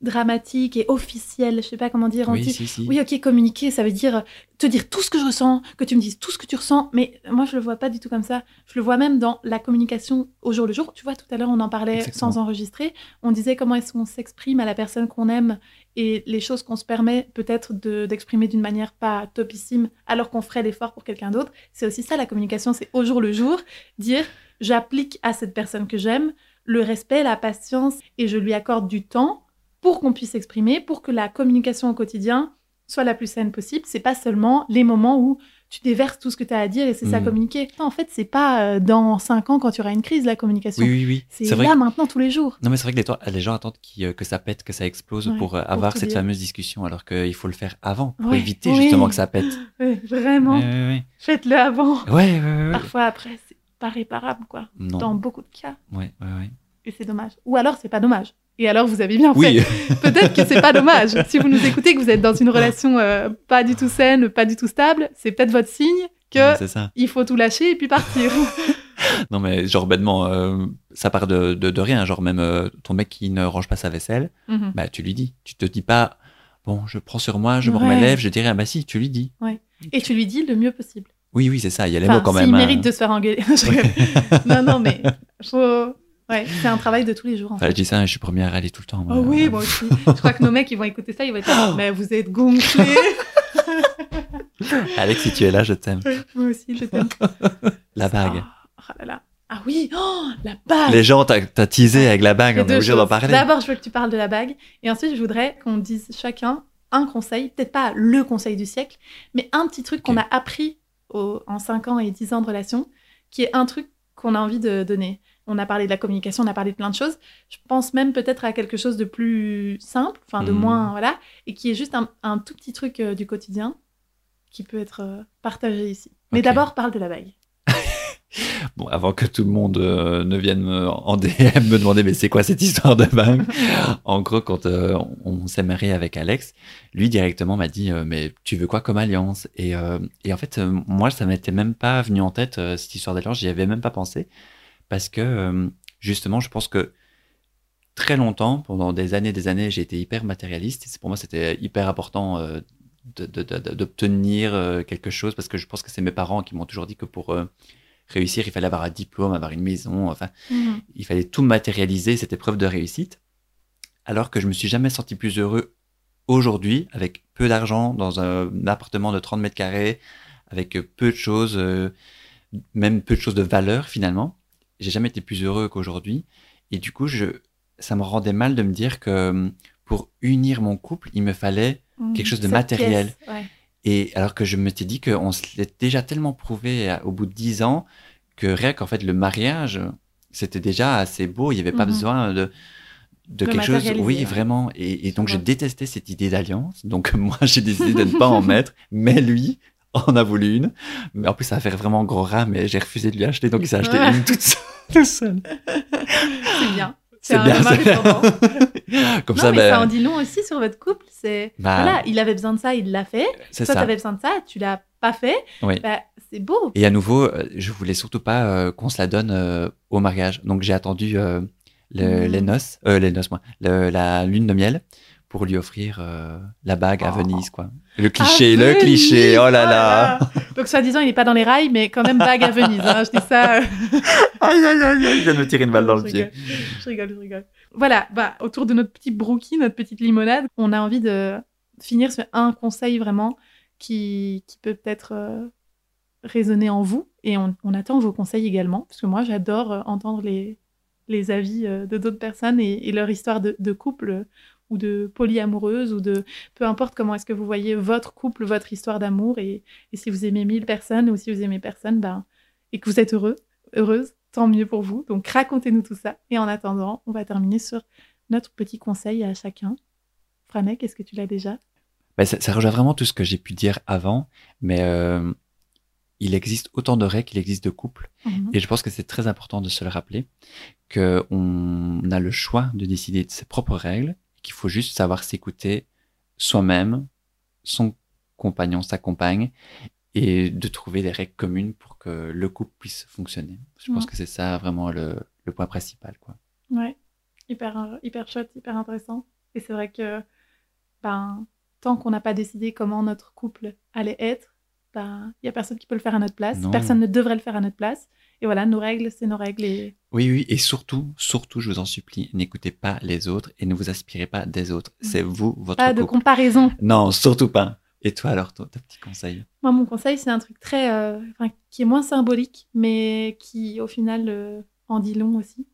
A: dramatiques et officielles. Je sais pas comment dire. On
B: Oui,
A: dit,
B: si, si.
A: oui, ok, communiquer, ça veut dire euh, te dire tout ce que je ressens, que tu me dises tout ce que tu ressens. Mais moi, je le vois pas du tout comme ça. Je le vois même dans la communication au jour le jour. Tu vois, tout à l'heure, on en parlait
B: Exactement.
A: sans enregistrer. On disait comment est-ce qu'on s'exprime à la personne qu'on aime et les choses qu'on se permet peut-être de- d'exprimer d'une manière pas topissime alors qu'on ferait l'effort pour quelqu'un d'autre. C'est aussi ça la communication, c'est au jour le jour, dire j'applique à cette personne que j'aime le respect, la patience et je lui accorde du temps pour qu'on puisse s'exprimer, pour que la communication au quotidien soit la plus saine possible. C'est pas seulement les moments où tu déverses tout ce que tu as à dire et c'est ça
B: Mm.
A: communiquer. En fait, c'est pas euh, dans 5 ans quand tu auras une crise, la communication.
B: Oui, oui, oui.
A: C'est là
B: que-
A: maintenant tous les jours.
B: Non, mais c'est vrai que les, gens attendent euh, que ça pète, que ça explose
A: Ouais,
B: pour euh,
A: pour
B: avoir cette
A: dire.
B: fameuse discussion, alors qu'il faut le faire avant, pour
A: Ouais,
B: éviter
A: oui.
B: justement que ça pète.
A: Vraiment, faites-le avant.
B: ouais.
A: Parfois, après, c'est pas réparable, quoi.
B: Non.
A: Dans beaucoup de cas.
B: Ouais, ouais, ouais.
A: Et c'est dommage. Ou alors, c'est pas dommage. Et alors, vous avez bien fait.
B: Oui,
A: Peut-être que c'est pas dommage. Si vous nous écoutez, que vous êtes dans une relation euh, pas du tout saine, pas du tout stable, c'est peut-être votre signe que il faut tout lâcher et puis partir.
B: Non, mais genre bêtement, euh, ça part de, de, de rien. Genre même euh, ton mec qui ne range pas sa vaisselle,
A: Mhm.
B: bah tu lui dis. Tu te dis pas, bon, je prends sur moi, je me
A: Ouais.
B: relève, je dirais, ah bah si, tu lui dis.
A: Et tu lui dis le mieux possible.
B: Oui, oui, c'est ça, il y a les
A: Enfin,
B: mots quand même. hein.
A: mérite de se faire engueuler. Non, non, mais faut... Ouais, c'est un travail de tous les jours. En fait.
B: je dis ça, je suis premier à râler tout le temps. moi.
A: Oh oui, moi aussi. Je crois que nos mecs, ils vont écouter ça, ils vont être là, mais vous êtes gonflés.
B: Alex, si tu es là, je t'aime.
A: Oui, moi aussi, je t'aime.
B: La bague.
A: Oh, oh là là. Ah oui, oh, la bague.
B: Les gens, t'as teasé avec la bague, on est obligé d'en parler.
A: D'abord, je veux que tu parles de la bague. Et ensuite, je voudrais qu'on dise chacun un conseil, peut-être pas le conseil du siècle, mais un petit truc qu'on a appris au- en 5 ans et 10 ans de relation, qui est un truc qu'on a envie de donner. On a parlé de la communication, on a parlé de plein de choses. Je pense même peut-être à quelque chose de plus simple, enfin de
B: Mhm.
A: moins, voilà, et qui est juste un, un tout petit truc euh, du quotidien qui peut être euh, partagé ici. Mais d'abord, parle de la bague.
B: Bon, avant que tout le monde euh, ne vienne me, en DM me demander mais c'est quoi cette histoire de bague? En gros, quand euh, on s'est marié avec Alex, lui directement m'a dit euh, mais tu veux quoi comme alliance? Et, et en fait, moi, ça m'était même pas venu en tête cette histoire d'alliance, j'y avais même pas pensé parce que euh, justement, je pense que très longtemps, pendant des années, des années, j'ai été hyper matérialiste. Et pour moi, c'était hyper important euh, d'obtenir euh, quelque chose parce que je pense que c'est mes parents qui m'ont toujours dit que pour euh, réussir, il fallait avoir un diplôme, avoir une maison, enfin,
A: Mhm.
B: il fallait tout matérialiser, cette épreuve de réussite. Alors que je me suis jamais senti plus heureux aujourd'hui, avec peu d'argent, dans un, appartement de 30 mètres carrés, avec peu de choses, même peu de choses de valeur finalement. J'ai jamais été plus heureux qu'aujourd'hui. Et du coup, je, ça me rendait mal de me dire que euh, pour unir mon couple, il me fallait quelque chose de matériel.
A: pièce, ouais.
B: et alors que je m'étais dit qu'on se l'est déjà tellement prouvé à- au bout de dix ans que rien qu'en fait le mariage, c'était déjà assez beau. Il n'y avait pas
A: Mhm.
B: besoin de, de
A: De
B: quelque chose. Oui,
A: ouais.
B: vraiment. Et, et donc
A: Je
B: détestais cette idée d'alliance. Donc moi j'ai décidé de ne pas en mettre. Mais lui en a voulu une. Mais en plus ça va faire vraiment gros rat. Mais j'ai refusé de lui acheter. Donc il s'est acheté une toute seule. toute seule.
A: C'est bien.
B: C'est
A: un
B: bien. Comme
A: non,
B: ça,
A: mais
B: ben,
A: ça en dit long aussi sur votre couple. C'est
B: bah,
A: voilà, il avait besoin de ça, il l'a fait.
B: c'est
A: Toi,
B: ça.
A: t'avais besoin de ça, tu l'as pas fait.
B: Oui.
A: Bah, c'est beau.
B: Et à nouveau, euh, je voulais surtout pas euh, qu'on se la donne euh, au mariage. Donc j'ai attendu euh, le-
A: Mhm.
B: les noces, les noces, moi, le- la lune de miel pour lui offrir euh, la bague à
A: Oh.
B: Venise, quoi. Le cliché,
A: À
B: le
A: Venise,
B: cliché, oh là là.
A: Donc, soi-disant, il n'est pas dans les rails, mais quand même bague à Venise. hein. Je dis ça. euh,
B: Aïe, aïe, aïe, aïe, je viens de me tirer une balle dans le pied.
A: je rigole, je rigole. Voilà, bah, autour de notre petit brookie, notre petite limonade, on a envie de finir sur un conseil vraiment qui, qui peut peut-être euh, résonner en vous. Et on, on attend vos conseils également, parce que moi, j'adore euh, entendre les, les avis euh, de d'autres personnes et, et leur histoire de, de couple ou de polyamoureuse ou de peu importe comment est-ce que vous voyez votre couple, votre histoire d'amour et, et si vous aimez mille personnes ou si vous aimez personne, ben, et que vous êtes heureux, heureuse, tant mieux pour vous. Donc racontez-nous tout ça. Et en attendant, on va terminer sur notre petit conseil à chacun. Franek, est-ce que tu l'as déjà?
B: Bah, ça, ça rejoint vraiment tout ce que j'ai pu dire avant, mais euh, il existe autant de règles qu'il existe de couples.
A: Mhm.
B: Et je pense que c'est très important de se le rappeler, qu'on a le choix de décider de ses propres règles, qu'il faut juste savoir s'écouter soi-même, son compagnon, sa compagne, et de trouver des règles communes pour que le couple puisse fonctionner. Je pense que c'est ça vraiment le, le point principal. Quoi.
A: Ouais, hyper, hyper chouette, hyper intéressant. Et c'est vrai que ben, tant qu'on n'a pas décidé comment notre couple allait être, ben, il y a personne qui peut le faire à notre place.
B: Non.
A: Personne ne devrait le faire à notre place. Et voilà, nos règles, c'est nos règles. Et...
B: Oui, oui, et surtout, surtout, je vous en supplie, n'écoutez pas les autres et ne vous aspirez pas des autres. C'est vous, votre
A: Pas de comparaison.
B: Non, surtout pas. Et toi alors, ton, ton petit conseil?
A: Moi, mon conseil, c'est un truc très, euh, qui est moins symbolique, mais qui, au final, euh, en dit long aussi.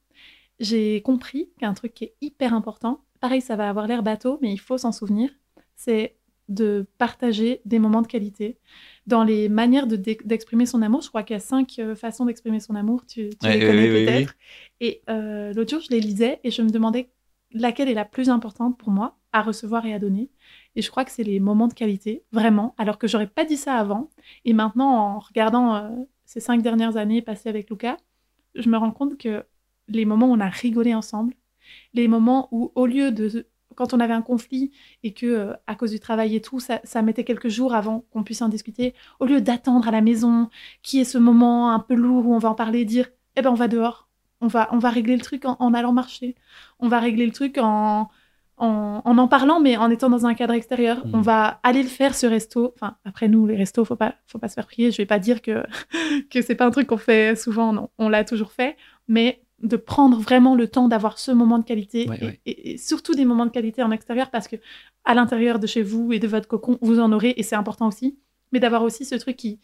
A: J'ai compris qu'un truc qui est hyper important, pareil, ça va avoir l'air bateau, mais il faut s'en souvenir, c'est de partager des moments de qualité. Dans les manières de d'e- d'exprimer son amour. Je crois qu'il y a cinq euh, façons d'exprimer son amour. Tu, tu
B: Ouais,
A: les
B: oui,
A: connais
B: oui, oui,
A: peut-être. Et euh, l'autre jour, je les lisais et je me demandais laquelle est la plus importante pour moi à recevoir et à donner. Et je crois que c'est les moments de qualité, vraiment. Alors que j'aurais pas dit ça avant. Et maintenant, en regardant euh, ces cinq dernières années passées avec Lucas, je me rends compte que les moments où on a rigolé ensemble, les moments où, au lieu de quand on avait un conflit et que euh, à cause du travail et tout, ça, ça mettait quelques jours avant qu'on puisse en discuter, au lieu d'attendre à la maison, qui est ce moment un peu lourd où on va en parler, dire eh ben on va dehors, on va on va régler le truc en, en allant marcher, on va régler le truc en en, en en parlant, mais en étant dans un cadre extérieur.
B: Mhm.
A: On va aller le faire, ce resto. Enfin, après nous, les restos, faut pas, faut pas se faire prier. Je vais pas dire que, que c'est pas un truc qu'on fait souvent, non. On l'a toujours fait. Mais de prendre vraiment le temps d'avoir ce moment de qualité
B: Ouais,
A: et,
B: ouais.
A: et- et surtout des moments de qualité en extérieur parce que à l'intérieur de chez vous et de votre cocon, vous en aurez et c'est important aussi. Mais d'avoir aussi ce truc qui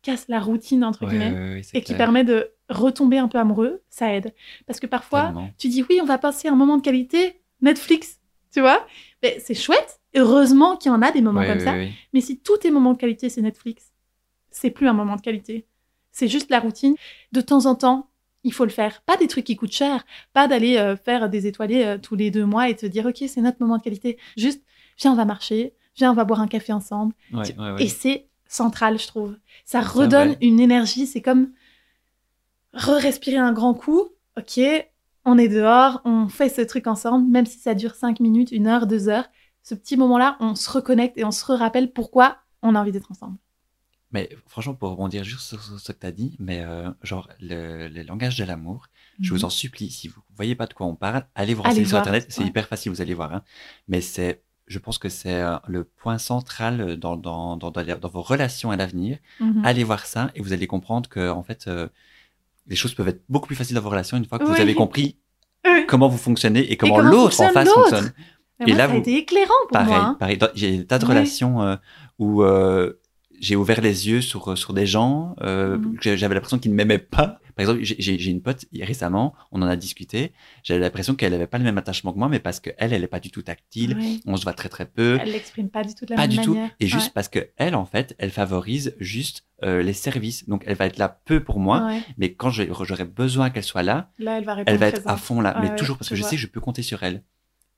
A: casse la routine, entre
B: Ouais,
A: guillemets, et qui permet de retomber un peu amoureux, ça aide. Parce que parfois,
B: Tellement.
A: tu dis oui, on va passer un moment de qualité, Netflix, tu vois Mais c'est chouette. Heureusement qu'il y en a des moments comme ça. Mais si tous tes moments de qualité, c'est Netflix, c'est plus un moment de qualité. C'est juste la routine. De temps en temps, il faut le faire. Pas des trucs qui coûtent cher. Pas d'aller euh, faire des étoilés euh, tous les deux mois et te dire, OK, c'est notre moment de qualité. Juste, viens, on va marcher. Viens, on va boire un café ensemble.
B: Ouais,
A: Tu-
B: ouais, ouais.
A: Et c'est central, je trouve. Ça redonne une énergie. C'est comme re-respirer un grand coup. Ok, on est dehors, on fait ce truc ensemble, même si ça dure 5 minutes, une heure, deux heures. Ce petit moment-là, on se reconnecte et on se rappelle pourquoi on a envie d'être ensemble.
B: Mais franchement, pour rebondir juste sur, ce que tu as dit, mais euh, genre le, le langage de l'amour, je vous en supplie, si vous voyez pas de quoi on parle, allez vous
A: Mhm.
B: Renseigner sur Internet, c'est
A: ouais.
B: hyper facile, vous allez voir. hein. Mais c'est, je pense que c'est euh, le point central dans, dans, dans, dans vos relations à l'avenir.
A: Mhm.
B: Allez voir ça et vous allez comprendre que en fait, euh, les choses peuvent être beaucoup plus faciles dans vos relations une fois que vous avez compris
A: Oui.
B: comment vous fonctionnez et comment
A: comment
B: l'autre en face fonctionne.
A: Mais
B: Et
A: moi,
B: là,
A: ça a
B: vous-
A: été éclairant pour
B: Pareil,
A: moi. hein.
B: pareil. J'ai des tas de relations euh, où euh, j'ai ouvert les yeux sur, sur des gens euh,
A: Mhm.
B: que j'avais l'impression qu'ils ne m'aimaient pas. Par exemple, j'ai- une pote récemment, on en a discuté. J'avais l'impression qu'elle n'avait pas le même attachement que moi, mais parce qu'elle, elle n'est pas du tout tactile. On se voit très très peu.
A: Elle l'exprime pas du tout de la
B: Pas
A: même
B: du tout.
A: manière.
B: Et juste
A: Ouais.
B: parce que elle, en fait, elle favorise juste euh, les services. Donc, elle va être là peu pour moi,
A: Ouais.
B: mais quand j'aurai besoin qu'elle soit là,
A: Là, elle va
B: elle va être à fond là.
A: Ouais,
B: mais toujours parce que je sais que je peux compter sur elle.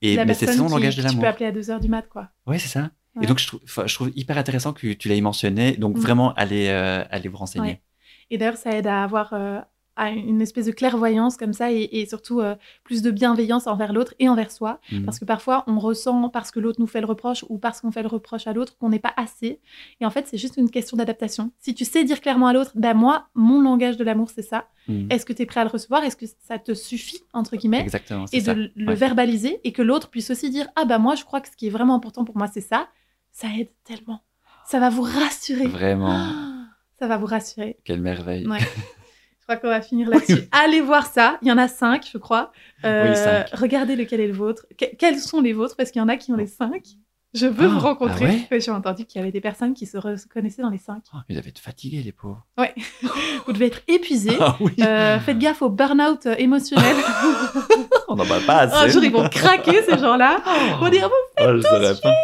B: Et
A: La
B: mais c'est son langage de
A: que Tu peux
B: l'amour.
A: appeler à 2h du mat, quoi.
B: Ouais, c'est ça.
A: Ouais.
B: Et donc, je trouve, enfin, je trouve hyper intéressant que tu l'aies mentionné. Donc,
A: Mm.
B: vraiment, allez, euh, allez vous renseigner.
A: Ouais. Et d'ailleurs, ça aide à avoir euh, à une espèce de clairvoyance comme ça et, et surtout euh, plus de bienveillance envers l'autre et envers soi.
B: Mm.
A: Parce que parfois, on ressent parce que l'autre nous fait le reproche ou parce qu'on fait le reproche à l'autre qu'on n'est pas assez. Et en fait, c'est juste une question d'adaptation. Si tu sais dire clairement à l'autre, ben moi, mon langage de l'amour, c'est ça.
B: Mm.
A: Est-ce que tu es prêt à le recevoir? Est-ce que ça te suffit, entre guillemets?
B: Exactement,
A: Et
B: ça.
A: de le
B: Ouais.
A: verbaliser et que l'autre puisse aussi dire Ah bah moi, je crois que ce qui est vraiment important pour moi, c'est ça. Ça aide tellement. Ça va vous rassurer.
B: Vraiment,
A: Ah, Ça va vous rassurer.
B: quelle merveille.
A: Ouais. Je crois qu'on va finir là-dessus. Allez voir ça. Il y en a cinq, je crois. Euh,
B: Oui, cinq.
A: Regardez lequel est le vôtre. Que- quels sont les vôtres? Parce qu'il y en a qui ont les cinq. Je veux
B: Ah,
A: vous rencontrer.
B: ah ouais?
A: J'ai entendu qu'il y avait des personnes qui se reconnaissaient dans les cinq.
B: Oh, ils devaient être fatigués, les pauvres.
A: Vous devez être épuisés.
B: Ah oui,
A: Euh, faites gaffe au burn-out euh, émotionnel.
B: on n'en parle pas assez.
A: Un jour, ils vont craquer, ces gens-là. Ils vont dire
B: Oh, je saurais pas.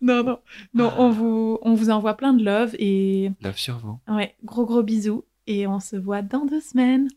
A: Non, non. Non, on vous, on vous envoie plein de love et
B: Love sur vous.
A: ouais, gros, gros bisous. Et on se voit dans deux semaines.